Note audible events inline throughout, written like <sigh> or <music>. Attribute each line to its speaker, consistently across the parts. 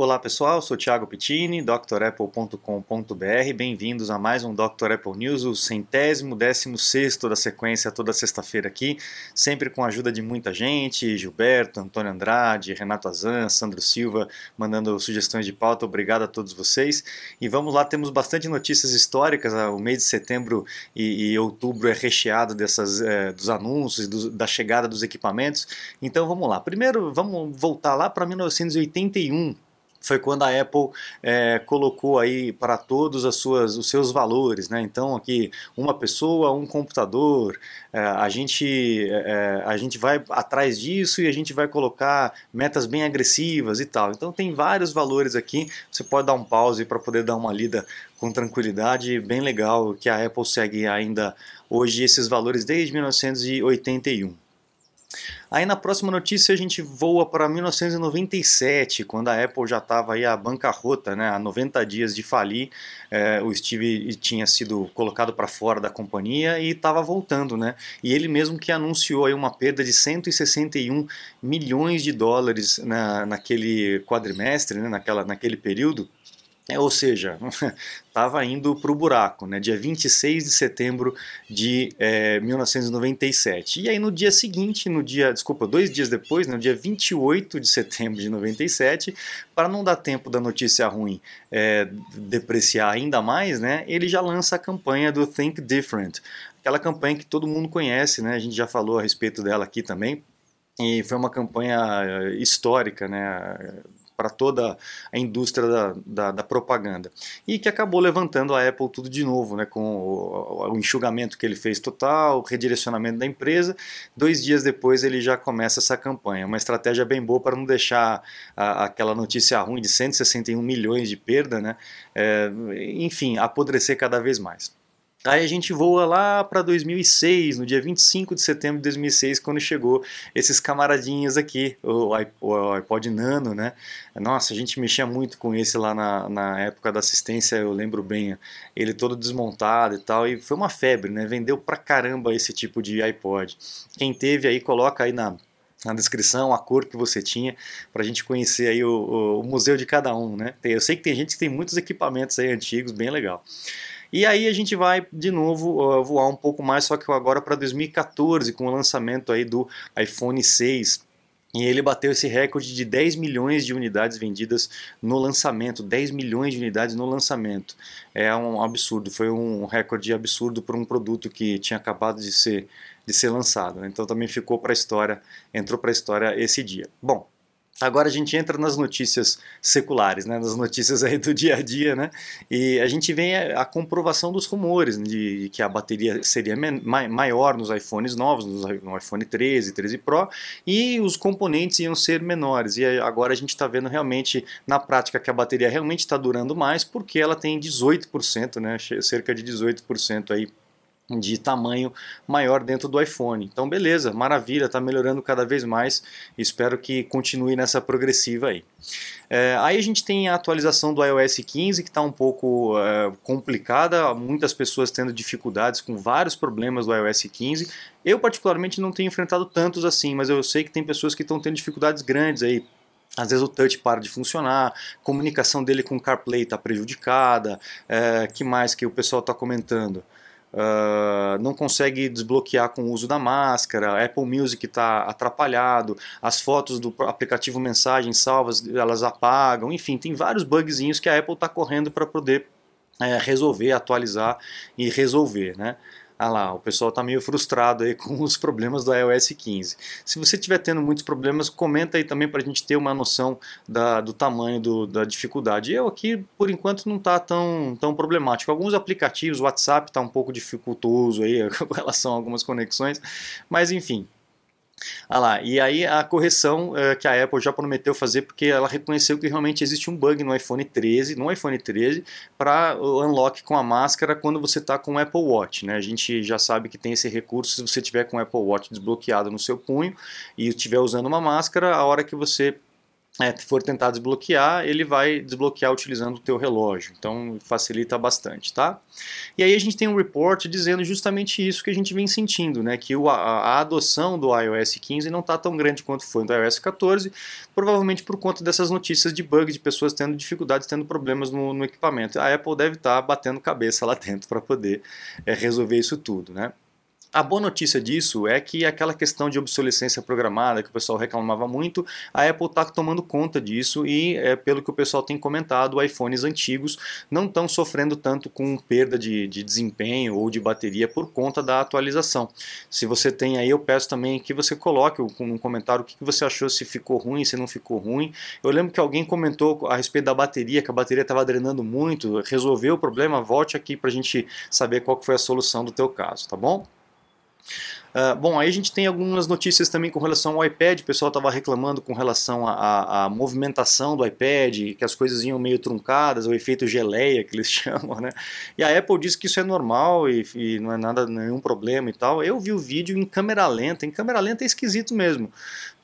Speaker 1: Olá pessoal, sou Thiago Pittini, drapple.com.br. Bem-vindos a mais um Dr. Apple News, o centésimo, décimo sexto da sequência toda sexta-feira aqui, sempre com a ajuda de muita gente, Gilberto, Antônio Andrade, Renato Azan, Sandro Silva, mandando sugestões de pauta. Obrigado a todos vocês. E vamos lá, temos bastante notícias históricas. Ah, o mês de setembro e, e outubro é recheado dessas, é, dos anúncios, do, da chegada dos equipamentos. Então vamos lá. Primeiro, vamos voltar lá para 1981 foi quando a Apple é, colocou aí para todos as suas, os seus valores, né? Então aqui uma pessoa, um computador, é, a gente é, a gente vai atrás disso e a gente vai colocar metas bem agressivas e tal. Então tem vários valores aqui. Você pode dar um pause para poder dar uma lida com tranquilidade, bem legal que a Apple segue ainda hoje esses valores desde 1981. Aí na próxima notícia a gente voa para 1997, quando a Apple já estava aí a bancarrota, né, a 90 dias de falir. É, o Steve tinha sido colocado para fora da companhia e estava voltando, né? E ele mesmo que anunciou aí uma perda de 161 milhões de dólares na, naquele quadrimestre, né, naquela, naquele período. É, ou seja, <laughs> estava indo para o buraco, né? dia 26 de setembro de é, 1997. E aí no dia seguinte, no dia, desculpa, dois dias depois, no dia 28 de setembro de 97, para não dar tempo da notícia ruim é, depreciar ainda mais, né? ele já lança a campanha do Think Different, aquela campanha que todo mundo conhece, né? a gente já falou a respeito dela aqui também, e foi uma campanha é, histórica, né? Para toda a indústria da, da, da, propaganda. E que acabou levantando a Apple tudo de novo, né, com o, o, enxugamento que ele fez total, o redirecionamento da empresa. Dois dias depois ele já começa essa campanha. Uma estratégia bem boa para não deixar a, aquela notícia ruim de 161 milhões de perda, né, é, enfim, apodrecer cada vez mais. Aí a gente voa lá para 2006, no dia 25 de setembro de 2006, quando chegou esses camaradinhos aqui, o iPod Nano, né? Nossa, a gente mexia muito com esse lá na, na época da assistência, eu lembro bem, ele todo desmontado e tal, e foi uma febre, né? Vendeu pra caramba esse tipo de iPod. Quem teve aí, coloca aí na, na descrição a cor que você tinha para a gente conhecer aí o, o, museu de cada um, né? Eu sei que tem gente que tem muitos equipamentos aí antigos, bem legal. E aí a gente vai de novo uh, voar um pouco mais, só que agora para 2014, com o lançamento aí do iPhone 6. E ele bateu esse recorde de 10 milhões de unidades vendidas no lançamento. 10 milhões de unidades no lançamento. É um absurdo, foi um recorde absurdo para um produto que tinha acabado de ser, de ser lançado. Então também ficou para a história, entrou para a história esse dia. Bom, Agora a gente entra nas notícias seculares, né, nas notícias aí do dia a dia, né, e a gente vê a, comprovação dos rumores de, de, que a bateria seria maior nos iPhones novos, no iPhone 13, 13 Pro, e os componentes iam ser menores. E agora a gente está vendo realmente na prática que a bateria realmente está durando mais, porque ela tem 18%, né, cerca de 18% aí de tamanho maior dentro do iPhone. Então, beleza, maravilha, está melhorando cada vez mais. Espero que continue nessa progressiva aí. É, aí a gente tem a atualização do iOS 15 que está um pouco é, complicada, muitas pessoas tendo dificuldades com vários problemas do iOS 15. Eu particularmente não tenho enfrentado tantos assim, mas eu sei que tem pessoas que estão tendo dificuldades grandes aí, às vezes o touch para de funcionar, comunicação dele com o CarPlay está prejudicada, é, que mais que o pessoal está comentando? Uh, não consegue desbloquear com o uso da máscara, Apple Music está atrapalhado, as fotos do aplicativo Mensagem salvas elas apagam, enfim, tem vários bugzinhos que a Apple está correndo para poder é, resolver, atualizar e resolver, né? Ah lá, o pessoal está meio frustrado aí <laughs> com os problemas do iOS 15. Se você estiver tendo muitos problemas, comenta aí também para a gente ter uma noção da, do tamanho do, da dificuldade. Eu aqui, por enquanto, não está tão, tão problemático. Alguns aplicativos, o WhatsApp está um pouco dificultoso aí <laughs> com relação a algumas conexões, mas enfim, ah lá, e aí a correção é, que a Apple já prometeu fazer, porque ela reconheceu que realmente existe um bug no iPhone 13, no iPhone 13, para o unlock com a máscara quando você está com o Apple Watch. Né? A gente já sabe que tem esse recurso se você tiver com o Apple Watch desbloqueado no seu punho e estiver usando uma máscara, a hora que você é, for tentar desbloquear, ele vai desbloquear utilizando o teu relógio. Então facilita bastante, tá? E aí a gente tem um report dizendo justamente isso que a gente vem sentindo, né? Que a, a adoção do iOS 15 não está tão grande quanto foi no iOS 14, provavelmente por conta dessas notícias de bug, de pessoas tendo dificuldades, tendo problemas no, no equipamento. A Apple deve estar tá batendo cabeça lá <laughs> dentro para poder é, resolver isso tudo, né? A boa notícia disso é que aquela questão de obsolescência programada que o pessoal reclamava muito, a Apple está tomando conta disso e, é, pelo que o pessoal tem comentado, iPhones antigos não estão sofrendo tanto com perda de, de, desempenho ou de bateria por conta da atualização. Se você tem aí, eu peço também que você coloque um comentário o que você achou, se ficou ruim, se não ficou ruim. Eu lembro que alguém comentou a respeito da bateria, que a bateria estava drenando muito, resolveu o problema, volte aqui para a gente saber qual foi a solução do teu caso, tá bom? Uh, bom, aí a gente tem algumas notícias também com relação ao iPad. O pessoal estava reclamando com relação à movimentação do iPad, que as coisas iam meio truncadas, o efeito geleia que eles <laughs> chamam, né? E a Apple disse que isso é normal e, e, não é nada, nenhum problema e tal. Eu vi o vídeo em câmera lenta. Em câmera lenta é esquisito mesmo.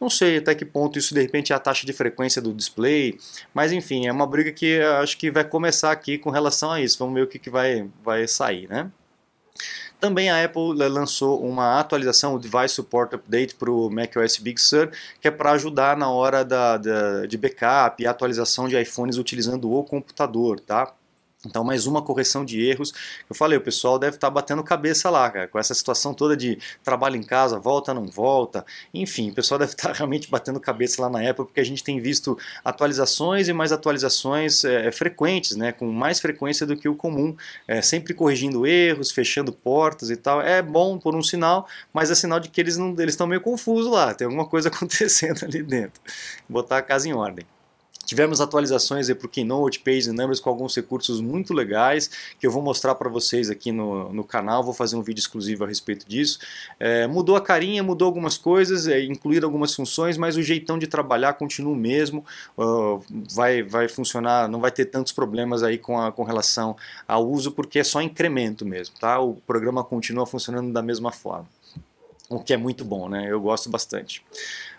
Speaker 1: Não sei até que ponto isso de repente é a taxa de frequência do display, mas enfim, é uma briga que acho que vai começar aqui com relação a isso. Vamos ver o que, que vai, vai sair, né? Também a Apple lançou uma atualização, o Device Support Update para o macOS Big Sur, que é para ajudar na hora da, da, de backup e atualização de iPhones utilizando o computador, tá? Então, mais uma correção de erros. Eu falei, o pessoal deve estar tá batendo cabeça lá, cara, com essa situação toda de trabalho em casa, volta, não volta. Enfim, o pessoal <laughs> deve estar tá realmente batendo cabeça lá na época, porque a gente tem visto atualizações e mais atualizações é, frequentes, né, com mais frequência do que o comum, é, sempre corrigindo erros, fechando portas e tal. É bom por um sinal, mas é sinal de que eles não eles estão meio confusos lá, tem alguma coisa <laughs> acontecendo ali dentro. Botar a casa em ordem. Tivemos atualizações para o Keynote, Page Numbers com alguns recursos muito legais que eu vou mostrar para vocês aqui no, no canal, vou fazer um vídeo exclusivo a respeito disso. É, mudou a carinha, mudou algumas coisas, é, incluíram algumas funções, mas o jeitão de trabalhar continua o mesmo, uh, vai, vai funcionar, não vai ter tantos problemas aí com, a, com relação ao uso, porque é só incremento mesmo, tá? O programa continua funcionando da mesma forma o que é muito bom, né? Eu gosto bastante.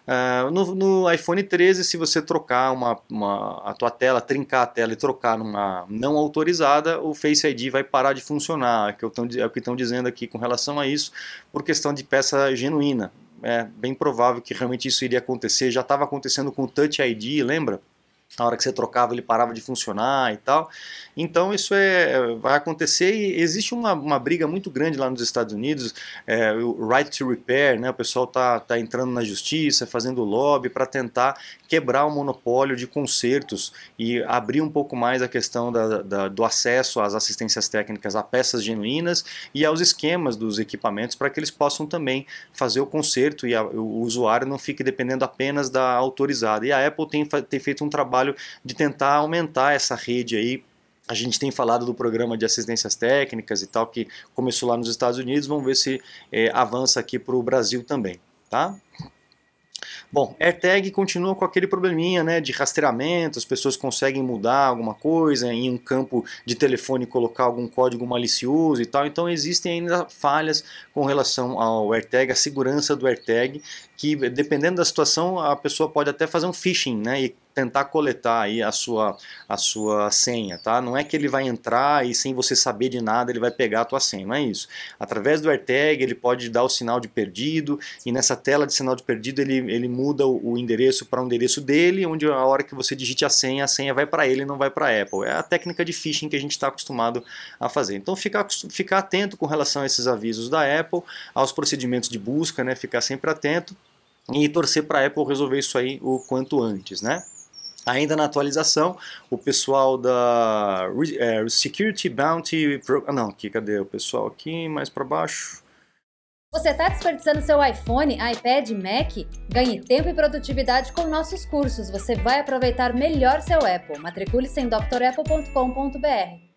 Speaker 1: Uh, no, no, iPhone 13, se você trocar uma, uma, a tua tela, trincar a tela e trocar numa não autorizada, o Face ID vai parar de funcionar, é, que tão, é o que estão dizendo aqui com relação a isso, por questão de peça genuína. É bem provável que realmente isso iria acontecer, já estava acontecendo com o Touch ID, lembra? A hora que você trocava ele parava de funcionar e tal. Então isso é, vai acontecer e existe uma, uma briga muito grande lá nos Estados Unidos, é, o right to repair, né, o pessoal está tá entrando na justiça, fazendo lobby para tentar quebrar o monopólio de consertos e abrir um pouco mais a questão da, da, do acesso às assistências técnicas a peças genuínas e aos esquemas dos equipamentos para que eles possam também fazer o conserto e a, o usuário não fique dependendo apenas da autorizada. E a Apple tem, tem feito um trabalho trabalho de tentar aumentar essa rede aí. A gente tem falado do programa de assistências técnicas e tal, que começou lá nos Estados Unidos, vamos ver se é, avança aqui para o Brasil também, tá? Bom, AirTag continua com aquele probleminha né, de rastreamento, as pessoas conseguem mudar alguma coisa em um campo de telefone colocar algum código malicioso e tal, então existem ainda falhas com relação ao AirTag, a segurança do AirTag, que dependendo da situação a pessoa pode até fazer um phishing né, e tentar coletar aí a sua, a sua senha, tá? Não é que ele vai entrar e sem você saber de nada ele vai pegar a tua senha, não é isso. Através do AirTag ele pode dar o sinal de perdido e nessa tela de sinal de perdido ele, ele muda o, endereço para o um endereço dele, onde a hora que você digite a senha, a senha vai para ele e não vai para a Apple. É a técnica de phishing que a gente está acostumado a fazer. Então ficar, ficar atento com relação a esses avisos da Apple, aos procedimentos de busca, né? Ficar sempre atento e torcer para a Apple resolver isso aí o quanto antes, né? Ainda na atualização, o pessoal da é, Security Bounty Pro... Ah, não, aqui, cadê o pessoal aqui mais para baixo?
Speaker 2: Você está desperdiçando seu iPhone, iPad, Mac? Ganhe tempo e produtividade com nossos cursos. Você vai aproveitar melhor seu Apple. Matricule-se em drapple.com.br.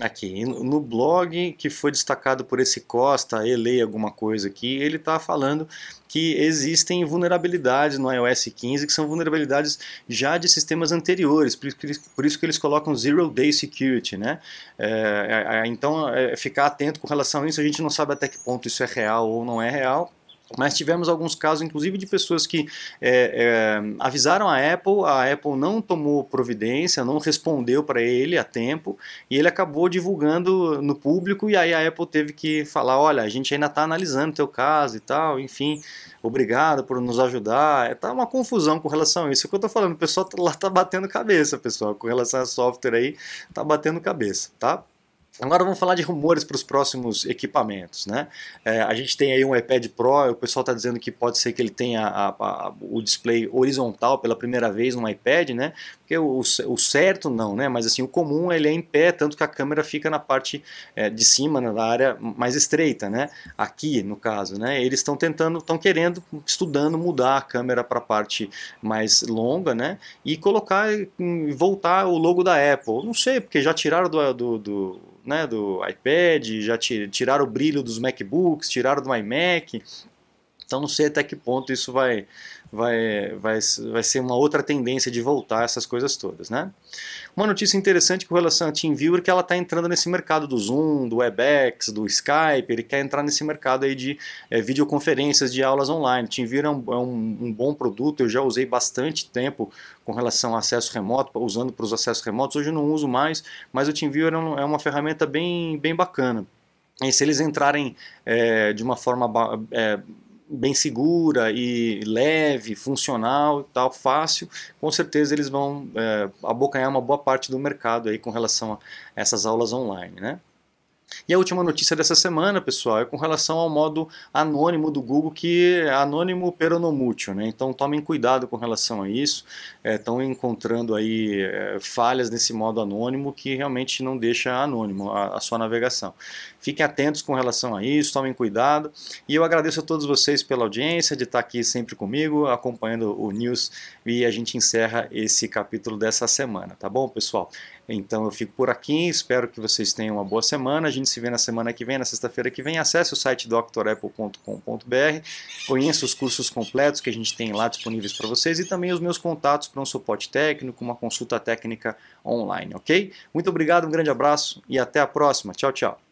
Speaker 1: Aqui, no blog que foi destacado por esse Costa, ele alguma coisa aqui, ele está falando que existem vulnerabilidades no iOS 15 que são vulnerabilidades já de sistemas anteriores, por isso que eles colocam Zero Day Security, né? É, é, é então, é, ficar atento com relação a isso, a gente não sabe até que ponto isso é real ou não é real, Mas tivemos alguns casos, inclusive, de pessoas que é, é, avisaram a Apple, a Apple não tomou providência, não respondeu para ele a tempo, e ele acabou divulgando no público, e aí a Apple teve que falar, olha, a gente ainda está analisando o teu caso e tal, enfim, obrigado por nos ajudar. Está uma confusão com relação a isso. É o que eu estou falando, o pessoal tá lá está batendo cabeça, pessoal, com relação a software aí, está batendo cabeça, tá? Agora vamos falar de rumores para os próximos equipamentos. Né? É, a gente tem aí um iPad Pro, o pessoal está dizendo que pode ser que ele tenha a, a, o display horizontal pela primeira vez no iPad, né? porque o, o, certo não, né? mas assim, o comum ele é em pé, tanto que a câmera fica na parte é, de cima, na área mais estreita, né? aqui no caso. Né? Eles estão tentando, estão querendo, estudando mudar a câmera para a parte mais longa né? e colocar, voltar o logo da Apple. Não sei, porque já tiraram do, do, do né, do iPad, já tiraram o brilho dos MacBooks, tiraram do iMac. Então não sei até que ponto isso vai, vai, vai, vai ser uma outra tendência de voltar essas coisas todas, né? Uma notícia interessante com relação a TeamViewer é que ela está entrando nesse mercado do Zoom, do WebEx, do Skype, ele quer entrar nesse mercado aí de é, videoconferências de aulas online. TeamViewer é, um, é um, um, bom produto, eu já usei bastante tempo com relação a acesso remoto, usando para os acessos remotos, hoje eu não uso mais, mas o TeamViewer é, é uma ferramenta bem, bem bacana. E se eles entrarem é, de uma forma é, bem segura e leve, funcional e tal, fácil, com certeza eles vão é, abocanhar uma boa parte do mercado aí com relação a essas aulas online, né? E a última notícia dessa semana, pessoal, é com relação ao modo anônimo do Google, que é anônimo peronomútil, né? Então tomem cuidado com relação a isso. Estão é, encontrando aí é, falhas nesse modo anônimo que realmente não deixa anônimo a, a, sua navegação. Fiquem atentos com relação a isso, tomem cuidado. E eu agradeço a todos vocês pela audiência, de estar aqui sempre comigo, acompanhando o News, e a gente encerra esse capítulo dessa semana, tá bom, pessoal? Então eu fico por aqui, espero que vocês tenham uma boa semana. A gente se vê na semana que vem, na sexta-feira que vem. Acesse o site drapple.com.br, conheça os cursos completos que a gente tem lá disponíveis para vocês e também os meus contatos para um suporte técnico, uma consulta técnica online, ok? Muito obrigado, um grande abraço e até a próxima. Tchau, tchau.